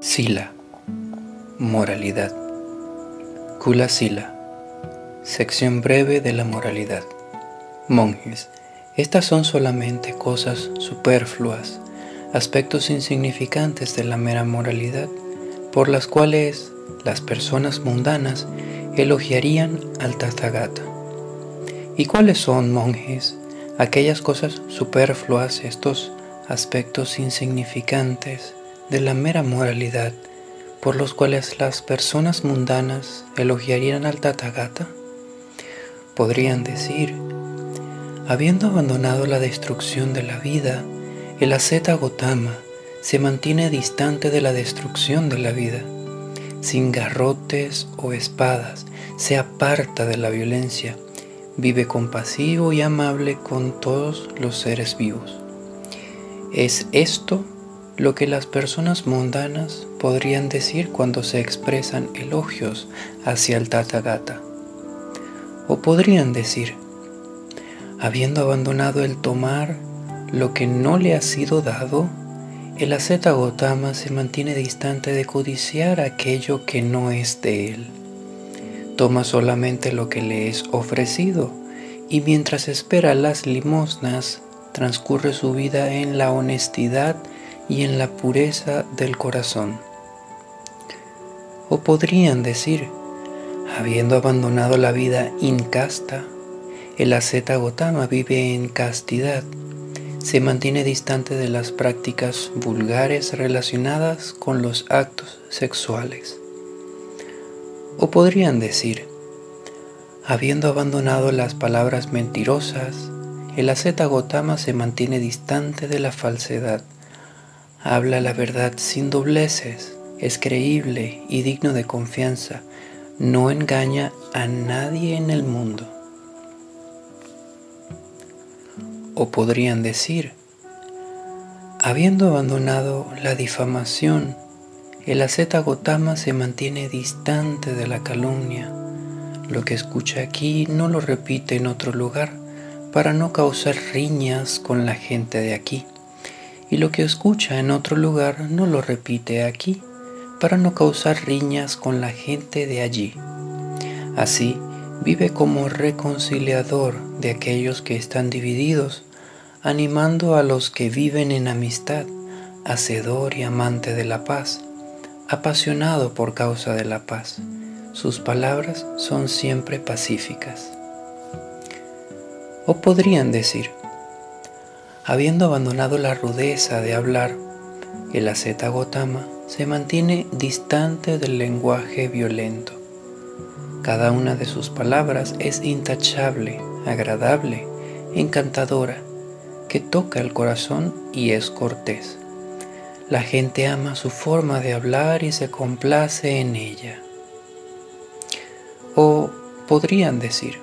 Sila. Moralidad. Kula Sila. Sección breve de la moralidad. Monjes. Estas son solamente cosas superfluas, aspectos insignificantes de la mera moralidad, por las cuales las personas mundanas elogiarían al Tathagata. ¿Y cuáles son, monjes, aquellas cosas superfluas, estos aspectos insignificantes de la mera moralidad por los cuales las personas mundanas elogiarían al Tathagata? Podrían decir, habiendo abandonado la destrucción de la vida, el asceta Gotama se mantiene distante de la destrucción de la vida. Sin garrotes o espadas, se aparta de la violencia, vive compasivo y amable con todos los seres vivos. Es esto lo que las personas mundanas podrían decir cuando se expresan elogios hacia el Tathagata. O podrían decir, habiendo abandonado el tomar lo que no le ha sido dado, el asceta Gotama se mantiene distante de codiciar aquello que no es de él. Toma solamente lo que le es ofrecido y mientras espera las limosnas transcurre su vida en la honestidad y en la pureza del corazón. O podrían decir, habiendo abandonado la vida incasta, el asceta Gotama vive en castidad, se mantiene distante de las prácticas vulgares relacionadas con los actos sexuales. O podrían decir, habiendo abandonado las palabras mentirosas, el asceta Gotama se mantiene distante de la falsedad, habla la verdad sin dobleces, es creíble y digno de confianza, no engaña a nadie en el mundo. O podrían decir, habiendo abandonado la difamación, el asceta Gotama se mantiene distante de la calumnia. Lo que escucha aquí no lo repite en otro lugar para no causar riñas con la gente de aquí. Y lo que escucha en otro lugar no lo repite aquí para no causar riñas con la gente de allí. Así, vive como reconciliador de aquellos que están divididos, animando a los que viven en amistad, hacedor y amante de la paz, apasionado por causa de la paz. Sus palabras son siempre pacíficas. O podrían decir, habiendo abandonado la rudeza de hablar, el asceta Gotama se mantiene distante del lenguaje violento. Cada una de sus palabras es intachable, agradable, encantadora, que toca el corazón y es cortés. La gente ama su forma de hablar y se complace en ella. O podrían decir,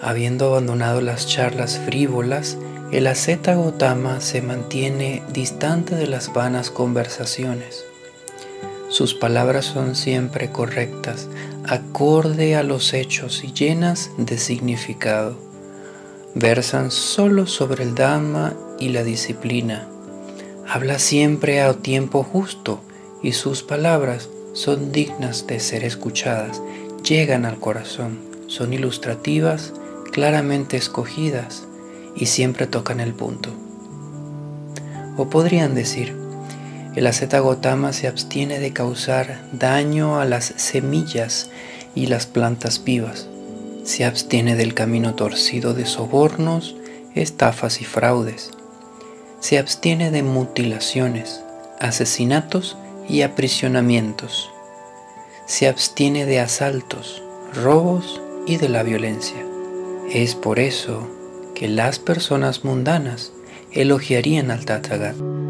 habiendo abandonado las charlas frívolas, el asceta Gotama se mantiene distante de las vanas conversaciones. Sus palabras son siempre correctas, acorde a los hechos y llenas de significado. Versan solo sobre el Dhamma y la disciplina. Habla siempre a tiempo justo y sus palabras son dignas de ser escuchadas, llegan al corazón, son ilustrativas, claramente escogidas y siempre tocan el punto. O podrían decir, el asceta Gotama se abstiene de causar daño a las semillas y las plantas vivas. Se abstiene del camino torcido de sobornos, estafas y fraudes. Se abstiene de mutilaciones, asesinatos y aprisionamientos. Se abstiene de asaltos, robos y de la violencia. Es por eso que las personas mundanas elogiarían al Tathagata.